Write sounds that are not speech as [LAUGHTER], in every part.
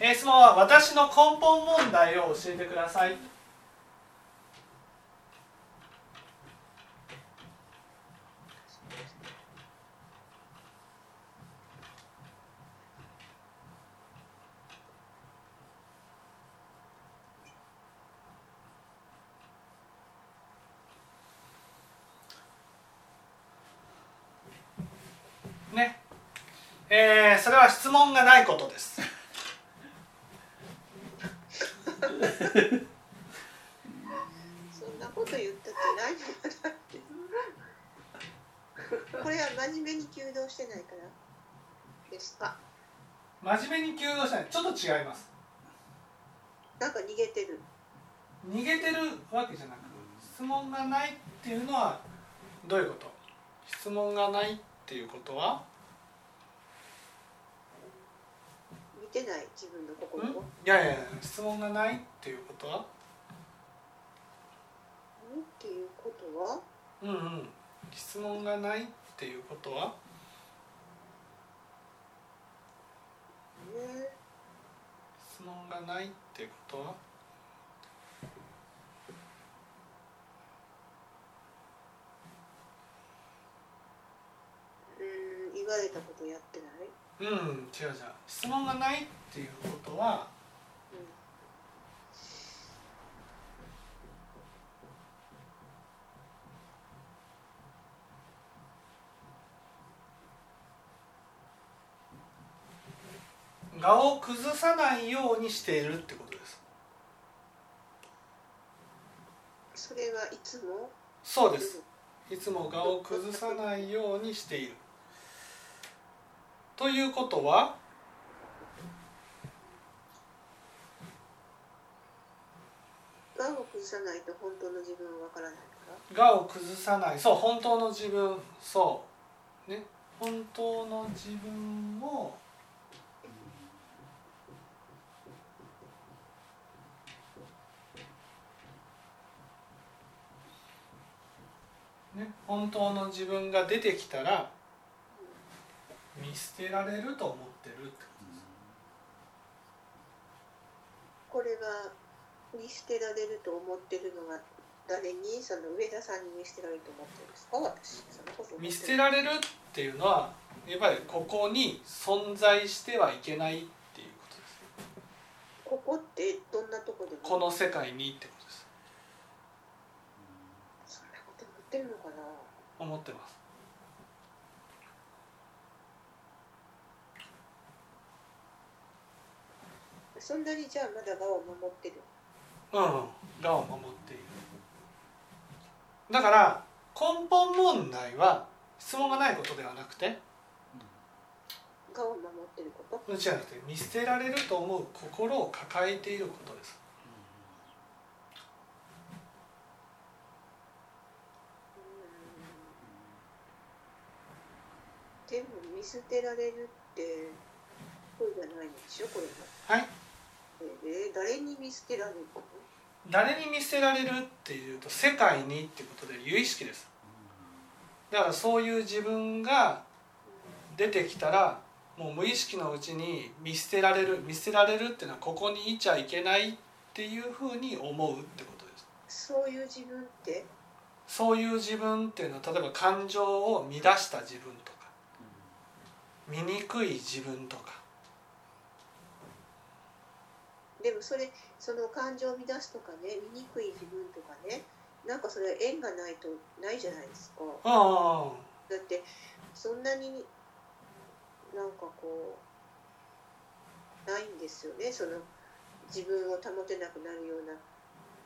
えー質問は私の根本問題を教えてください。ね。えーそれは質問がないことです。[LAUGHS] そんなこと言ったってないのかなってこれは真面目に弓道してないから。ですか。真面目に弓道しない。ちょっと違います。なんか逃げてる。逃げてるわけじゃなく質問がないっていうのはどういうこと？質問がないっていうことは見てない自分のん心を。いやいやいや質問がないっていうことは？うんっていうことは？うんうん。質問がないっていうことは？ね質問がないっていうことは？うん言われたことやってないうん。違う違う質問がないっていうことは。うん。我を崩さないようにしているってことです。それはいつも？そうです。いつも我を崩さないようにしているということは我を崩さないと本当の自分はわからないから。我を崩さない。そう本当の自分。そう。ね。本当の自分をね。本当の自分が出てきたら見捨てられると思ってるってことです。これが見捨てられると思ってるのが誰に？その上田さんに見捨てられると思ってるんですか？私。そのこと見捨てられるっていうのはやっぱりここに存在してはいけないっていうことですここってどんなとこでもこの世界にってことです。そんなこと思ってるのかな？思ってますそんなにじゃあまだ我を守ってる。うんうんがを守っている。だから根本問題は質問がないことではなくて我を守ってること？違うなくて見捨てられると思う心を抱えていることです。でも見捨てられるってこれじゃないんでしょ？これも。はいえー誰に見捨てられるの？誰に見捨てられるっていうと世界にっていうことで有意識です。だからそういう自分が出てきたらもう無意識のうちに見捨てられる見捨てられるっていうのはここにいちゃいけないっていうふうに思うってことです。そういう自分って？そういう自分っていうのは例えば感情を乱した自分とか醜い自分とかでもそれその感情を乱すとかね醜い自分とかねなんかそれ縁がないとないじゃないですか。あだってそんなになんかこうないんですよね。その自分を保てなくなるような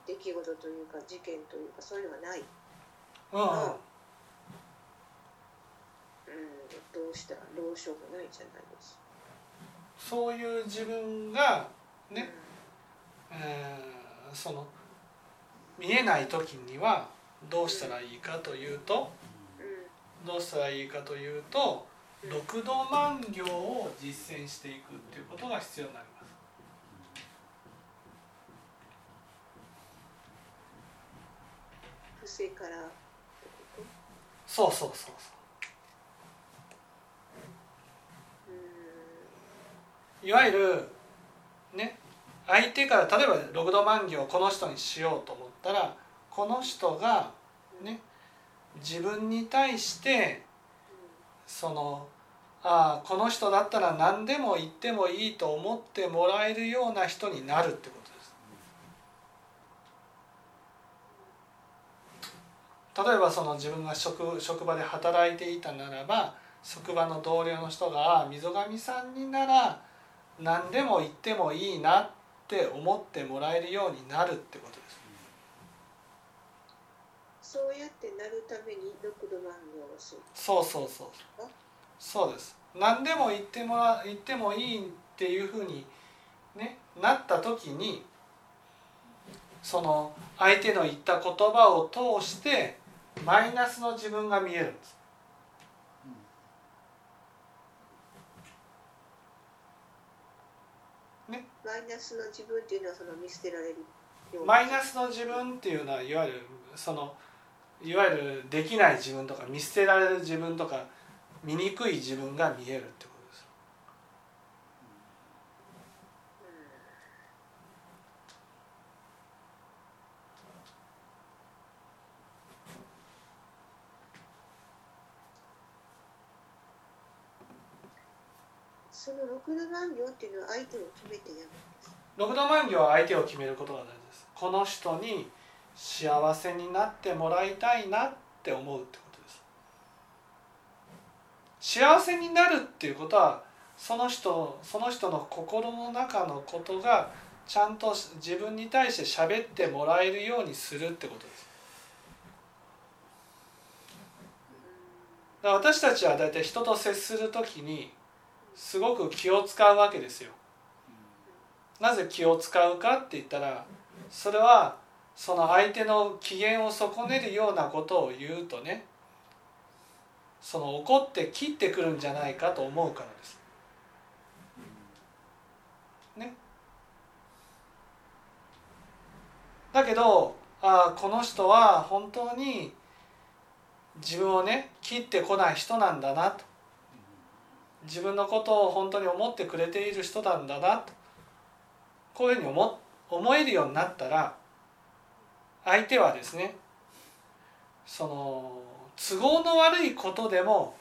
出来事というか事件というかそういうのがない、あうん。うん、どうしたらどうしようもないじゃないですそういう自分がね、えーその見えない時にはどうしたらいいかというとうどうしたらいいかというと六度万行を実践していくっていうことが必要になります。ん、不正からそうそうそうそう。いわゆるね相手から例えば六度万行をこの人にしようと思ったらこの人がね自分に対してそのああこの人だったら何でも言ってもいいと思ってもらえるような人になるってことです。例えばその自分が職職場で働いていたならば職場の同僚の人がああ溝上さんになら何でも言ってもいいなって思ってもらえるようになるってことです。そうやってなるために六度万行をするそうそうそうあそうです何でも言ってもら言ってもいいっていうふうに、ね、なった時にその相手の言った言葉を通してマイナスの自分が見えるんです。マイナスの自分っていうのはその見捨てられるマイナスの自分っていうのはいわゆるそのいわゆるできない自分とか見捨てられる自分とか醜い自分が見えるってことです。その六度万行っていうのは相手を決めてやるんです。六度万行は相手を決めることが大事です。この人に幸せになってもらいたいなって思うってことです。幸せになるっていうことはその人その人の心の中のことがちゃんと自分に対して喋ってもらえるようにするってことです。私たちは大体人と接する時にすごく気を使うわけですよなぜ気を使うかって言ったらそれはその相手の機嫌を損ねるようなことを言うとねその怒って切ってくるんじゃないかと思うからです。ね。だけどあこの人は本当に自分をね切ってこない人なんだなと自分のことを本当に思ってくれている人なんだなとこういうふうに思思えるようになったら相手はですねその都合の悪いことでも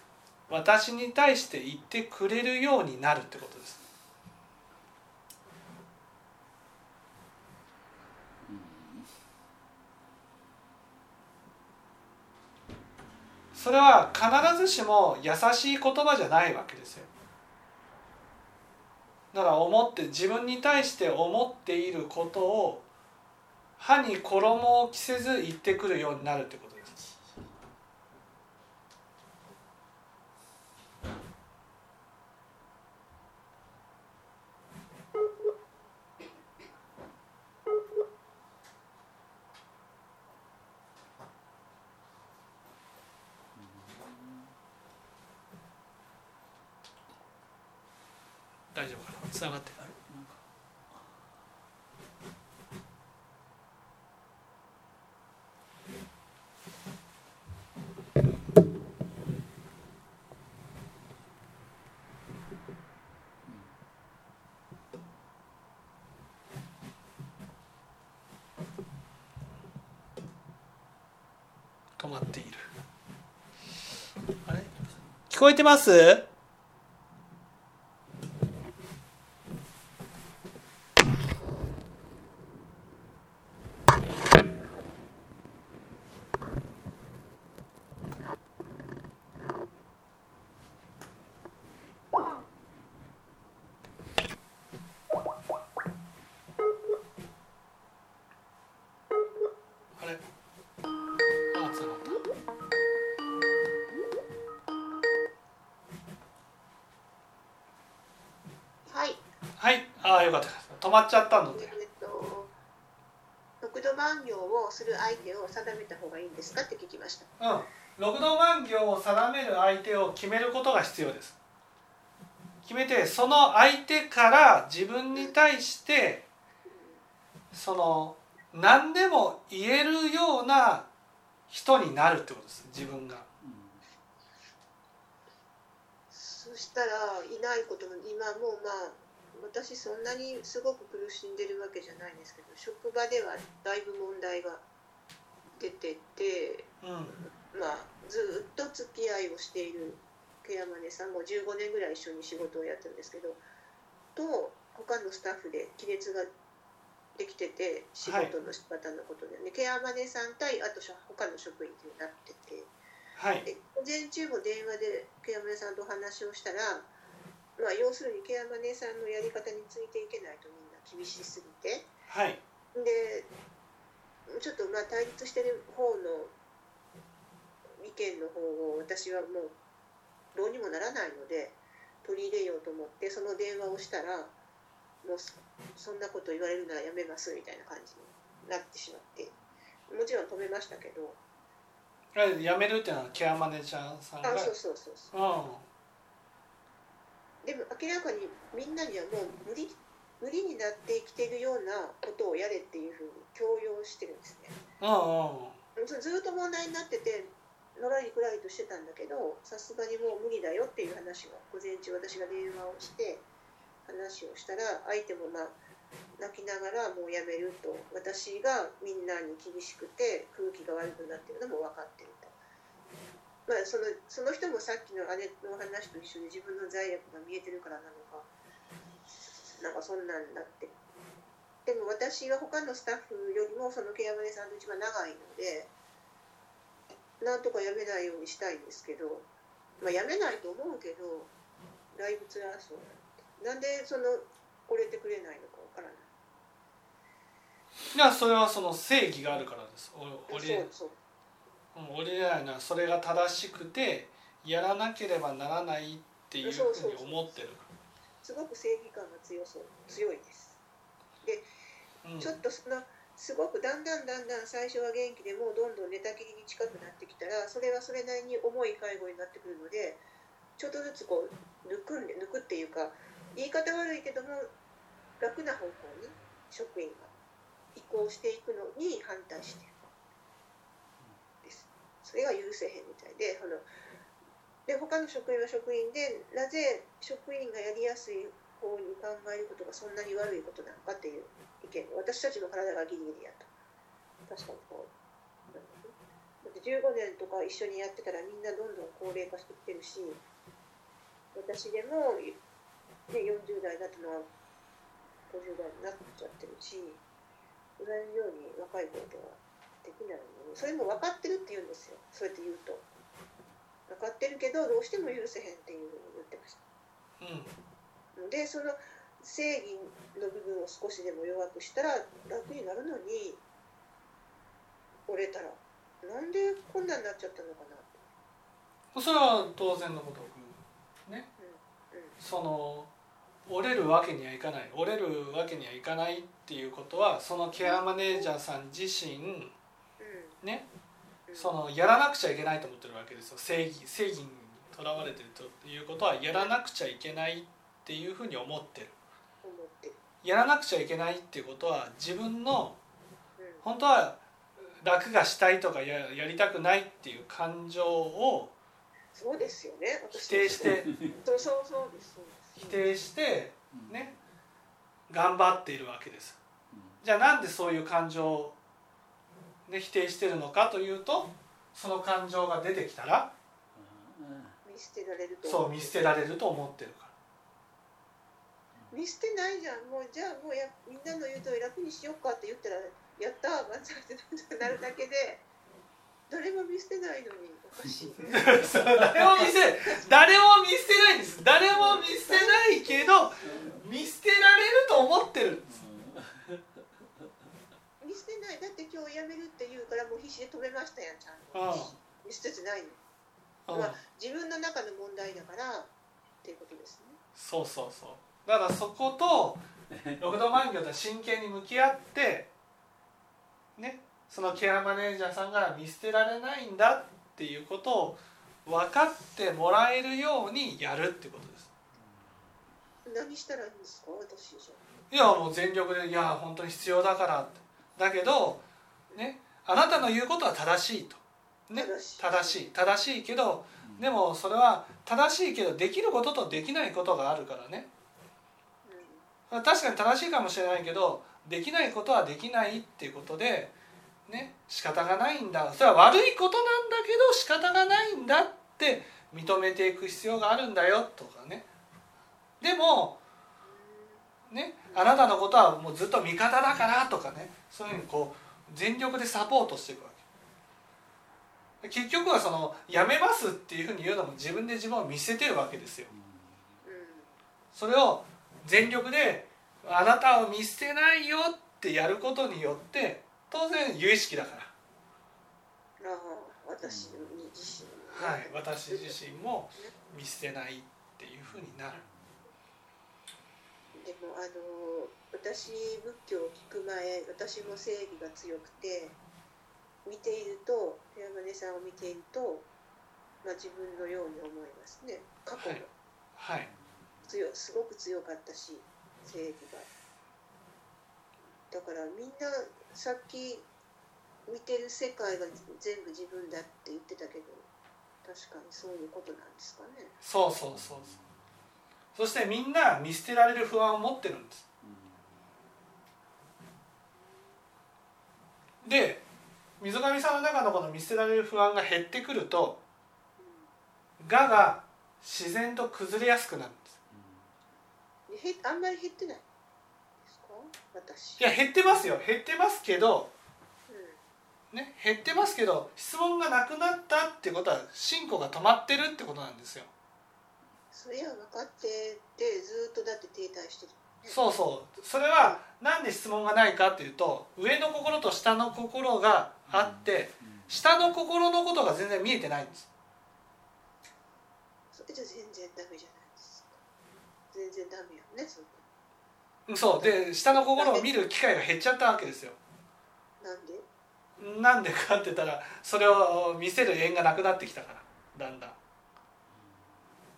私に対して言ってくれるようになるってことです。それは必ずしも優しい言葉じゃないわけですよ。だから思って自分に対して思っていることを歯に衣を着せず言ってくるようになるってことです。大丈夫かな？つながってる。止まっている。あれ？聞こえてます？ああよかった止まっちゃったので。えっと六度万行をする相手を定めた方がいいんですか？って聞きました。うん。六度万行を定める相手を決めることが必要です。決めてその相手から自分に対してその何でも言えるような人になるってことです。自分が。そしたらいないことも今もまあ私そんなにすごく苦しんでるわけじゃないんですけど職場ではだいぶ問題が出てて、うん。まあ、ずっと付き合いをしているケ山根さんも15年ぐらい一緒に仕事をやってるんですけどと他のスタッフで亀裂ができてて仕事の仕方のことでね、ケ山根さん対あと他の職員になってて。はい。で午前中も電話でケアマネさんとお話をしたら、まあ、要するにケアマネさんのやり方についていけないとみんな厳しすぎて。はい。でちょっとまあ対立してる方の意見の方を私はもうどうにもならないので取り入れようと思ってその電話をしたらもうそそんなこと言われるならやめますみたいな感じになってしまってもちろん止めましたけど。あれ辞めるっていうのはケアマネージャーさんがあそうそうそうそう。うんでも明らかにみんなにはもう無理無理になってきてるようなことをやれっていうふうに強要してるんですねずずっと問題になっててのらりくらりとしてたんだけどさすがにもう無理だよっていう話を午前中私が電話をして話をしたら相手もまあ泣きながらもうやめると私がみんなに厳しくて空気が悪くなってるのも分かってると。まあ、そのその人もさっきの姉の話と一緒に自分の罪悪が見えてるからなのか。なんかそんなんだって。でも私は他のスタッフよりもそのケアマネさんと一番長いのでなんとかやめないようにしたいんですけど、まあ、やめないと思うけどだいぶ辛そうなんでなんでその来れてくれないのかわからない。いやそれはその正義があるからです。おそうそううん降りれないのはそれが正しくてやらなければならないっていうふうに思ってる。かすごく正義感が強そう。強いです。ら、うん、ちょっとそのすごくだんだんだんだん最初は元気でもうどんどん寝たきりに近くなってきたらそれはそれなりに重い介護になってくるのでちょっとずつこう抜くんで抜くっていうか言い方悪いけども楽な方向に職員が移行していくのに反対して。るそれが許せへんみたいでそので他の職員は職員でなぜ職員がやりやすい方に考えることがそんなに悪いことなのかっていう意見。私たちの体がギリギリやと。確かにこう。だって15年とか一緒にやってたらみんなどんどん高齢化してきてるし私でも、ね、40代になったのは50代になっちゃってるし同じように若い頃とはできないそれも分かってるって言うんですよ。そうやって言うと。分かってるけどどうしても許せへんっていうふうに言ってました。うん。でその正義の部分を少しでも弱くしたら楽になるのに折れたらなんでこんなになっちゃったのかな。って、それは当然のこと。ね。うんうん、その折れるわけにはいかない。折れるわけにはいかないっていうことはそのケアマネージャーさん自身うんねうんそのやらなくちゃいけないと思ってるわけですよ。正義正義にとらわれてるということはやらなくちゃいけないっていうふうに思ってる。やらなくちゃいけないっていうことは自分のうん。本当は楽がしたいとかややりたくないっていう感情をそうですよね否定して。[LAUGHS] そうそうそうですそうです。否定してね頑張っているわけです。じゃあなんでそういう感情を、ね、否定してるのかというとその感情が出てきたら見捨てられるとそう見捨てられると思ってるか見捨てないじゃん。もうじゃあもうやみんなの言う通り楽にしようかって言ったらやったー万歳ってなるだけで誰も見捨てないのにおかしい。[LAUGHS] 誰も見せ誰も見捨てないんです。誰も見捨てないけど見捨てられると思ってるんですない。だって今日辞めるって言うからもう必死で止めましたやんちゃんうんと見捨ててないのうんまあ自分の中の問題だからっていうことですね。そうそうそう。だからそこと [LAUGHS] 六度万行と真剣に向き合ってねそのケアマネージャーさんが見捨てられないんだっていうことを分かってもらえるようにやるってことです。何したらいいんですか私じゃ。いやもう全力でいや本当に必要だからってだけどねあなたの言うことは正しいと。ね正しい。正しい。けどでもそれは正しいけどできることとできないことがあるからね。う確かに正しいかもしれないけどできないことはできないっていうことでね仕方がないんだ。それは悪いことなんだけど仕方がないんだって認めていく必要があるんだよとかね。でもねあなたのことはもうずっと味方だからとかねそういうふうにこう全力でサポートしていくわけ。結局はそのやめますっていうふうに言うのも自分で自分を見せてるわけですよ。うん。それを全力であなたを見捨てないよってやることによって当然有意識だから。ああ私自身はい、私自身も見捨てないっていうふうになる。でもあの私仏教を聞く前私も正義が強くて見ていると山根さんを見ていると、まあ、自分のように思いますね。過去も。はい、強い。すごく強かったし正義が。だからみんなさっき見てる世界が全部自分だって言ってたけど確かにそういうことなんですかね。そうそうそうそう。そしてみんな見捨てられる不安を持ってるんです。で、溝上さんの中のこの見捨てられる不安が減ってくると、我が自然と崩れやすくなるんです。あんまり減ってないですか？私いや減ってますよ。減ってますけど、うんね、減ってますけど質問がなくなったってことは進歩が止まってるってことなんですよ。それは分かっててずっとだって停滞してる。そうそう。それはなんで質問がないかっていうと上の心と下の心があって下の心のことが全然見えてないんです。それじゃ全然ダメじゃないですか。全然ダメよねそんうんそう。で下の心を見る機会が減っちゃったわけですよ。ななんで？なんでかって言ったらそれを見せる縁がなくなってきたからだんだん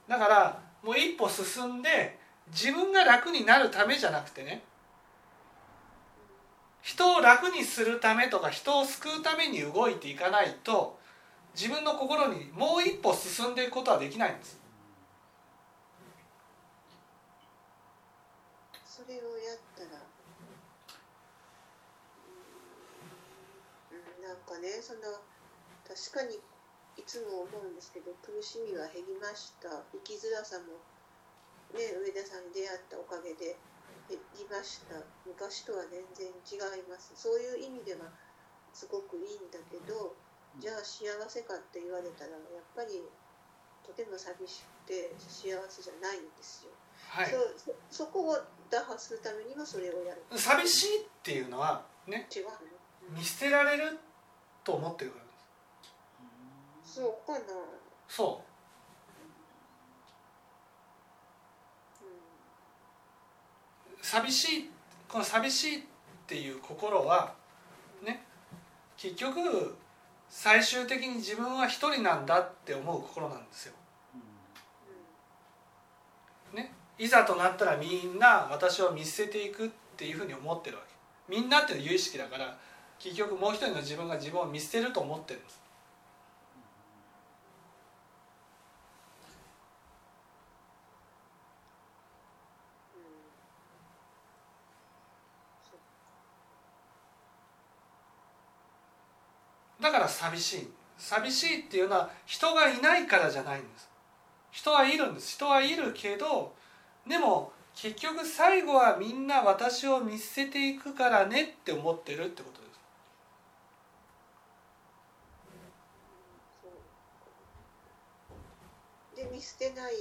だからもう一歩進んで自分が楽になるためじゃなくてね人を楽にするためとか人を救うために動いていかないと自分の心にもう一歩進んでいくことはできないんです。それをやったらなんかねその確かにいつも思うんですけど苦しみは減りました。生きづらさもね上田さんに出会ったおかげで減りました。昔とは全然違います。そういう意味ではすごくいいんだけどじゃあ幸せかって言われたらやっぱりとても寂しくて幸せじゃないんですよ、はい。そそそこを打破するためにはそれをやる。寂しいっていうのはね違うの。見捨てられると思ってるからそうかな、そうう寂しいこの寂しいっていう心はね結局最終的に自分は一人なんだって思う心なんですよ。んね、いざとなったらみんな私を見捨てていくっていうふうに思ってるわけ。みんなっていうのは有意識だから結局もう一人の自分が自分を見捨てると思ってるんです。うんうんそだから寂しい。寂しいっていうのは人がいないからじゃないんです。人はいるんです。人はいるけどでも結局最後はみんな私を見捨てていくからねって思ってるってことです。で見捨てない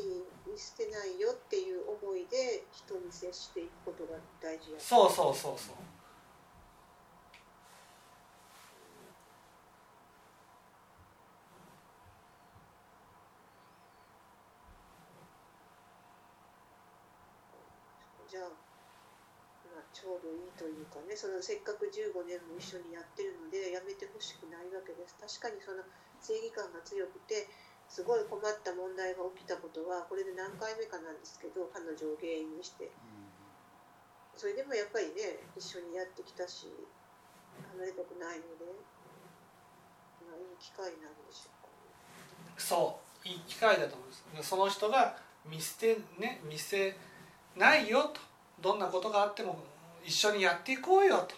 見捨てないよっていう思いで人に接していくことが大事や。そうそうそうそうじゃあ、いいというかねそのせっかく15年も一緒にやってるのでやめてほしくないわけです。確かにその正義感が強くてすごい困った問題が起きたことはこれで何回目かなんですけど彼女を原因にして。それでもやっぱりね一緒にやってきたし離れたくないので、まあ、いい機会なんでしょうかね。そう。いい機会だと思います。その人が見捨てね見せないよと。どんなことがあっても一緒にやっていこうよと。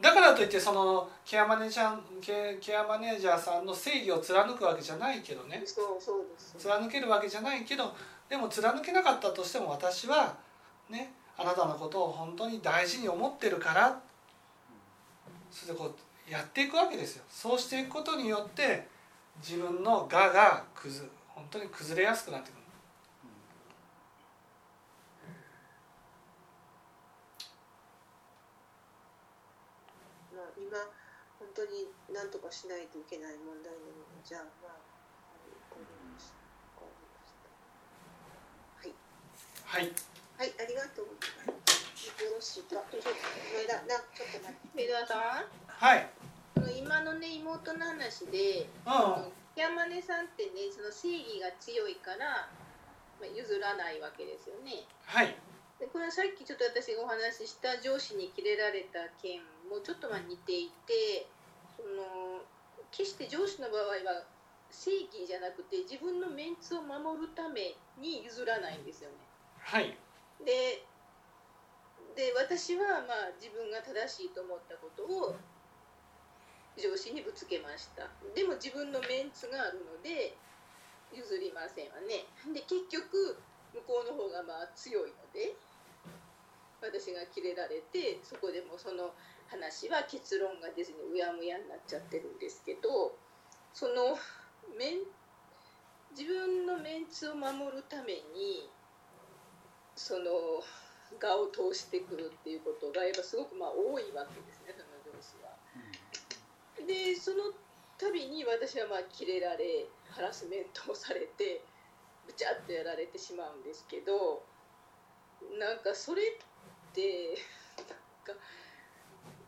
だからといってそのケアマネージャーケケアマネージャーさんの正義を貫くわけじゃないけどね。そうそうです。貫けるわけじゃないけどでも貫けなかったとしても私はねあなたのことを本当に大事に思ってるからそれでこうやっていくわけですよ。そうしていくことによって自分の我が崩本当に崩れやすくなってくるまあ今本当に何とかしないといけない問題なのでじゃあまあわかりまはい。はい。はいありがとうございます。よろしいか上田なちょっと待って。江田さんはい今のね妹の話でうん。山根さんってねその正義が強いから、まあ、譲らないわけですよね。はい。でこれはさっきちょっと私がお話しした上司にキレられた件もちょっとまあ似ていてその決して上司の場合は正義じゃなくて自分のメンツを守るために譲らないんですよね。はい。でで私はまあ自分が正しいと思ったことを上司にぶつけました。でも自分のメンツがあるので譲りませんわね。で結局向こうの方がまあ強いので私がキレられてそこでもその話は結論が出ずにうやむやになっちゃってるんですけどそのメン自分のメンツを守るためにその我を通してくるっていうことがやっぱすごくまあ多いわけですねその上司は。でその度に私はまあキレられハラスメントをされてぶちゃっとやられてしまうんですけどなんかそれってなんか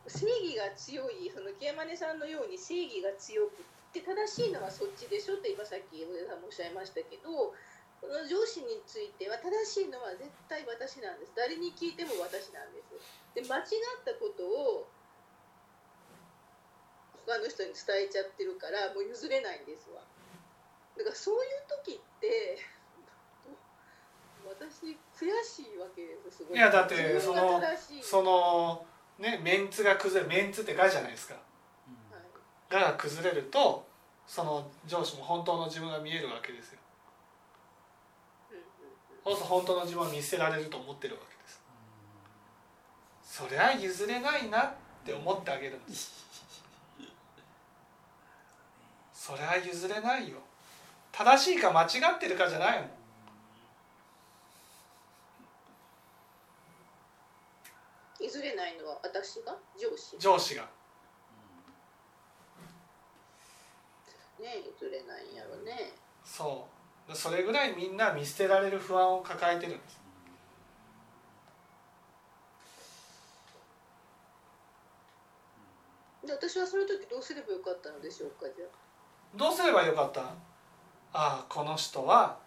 正義が強いその木山根さんのように正義が強くって正しいのはそっちでしょって今さっき上田さんもおっしゃいましたけどこの上司については正しいのは絶対私なんです。誰に聞いても私なんです。で間違ったことを他の人に伝えちゃってるからもう譲れないんですわ。だからそういう時って私悔しいわけですすごい。いやだって自分が正しい。そのねメンツが崩れるメンツってがじゃないですか。はいがが崩れるとその上司も本当の自分が見えるわけですよ。うんうんそうすると本当の自分を見せられると思ってるわけです。そりゃ譲れないなって思ってあげるんです。そりゃ譲れないよ。正しいか間違ってるかじゃないもん譲れないのは私が？上司？上司が。ね譲れないんやろね。そう。それぐらいみんな見捨てられる不安を抱えてるんです。で私はその時どうすればよかったのでしょうかじゃあ？どうすればよかった？ああこの人は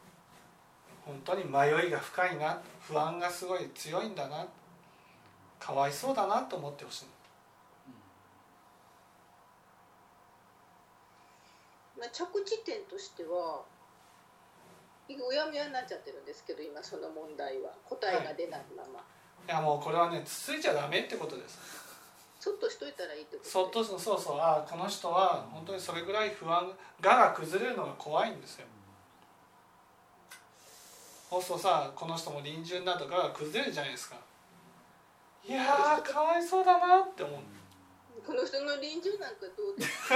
本当に迷いが深いな。不安がすごい強いんだなかわいそうだなと思ってほしい。まあ、着地点としてはうやむやになっちゃってるんですけど今その問題は。答えが出ないまま、い。やもうこれはねつついちゃダメってことです。そっとしといたらいいってことそっとそうそう。ああこの人は本当にそれぐらい不安がが崩れるのが怖いんですよ。そうするとさこの人も臨終になるとがが崩れるじゃないですかいやーかわいそうだなって思う。この人の臨終なんかどうです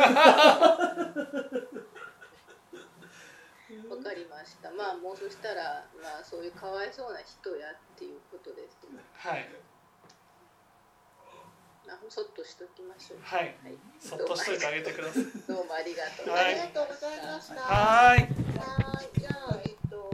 わかりました。まあもうそしたらまあそういうかわいそうな人やっていうことですはい。まあそっとしときましょう。はい。はい。そっとしといてあげてください。どうもありがとう。はい。ありがとうございました。はーい。はーい、じゃあ、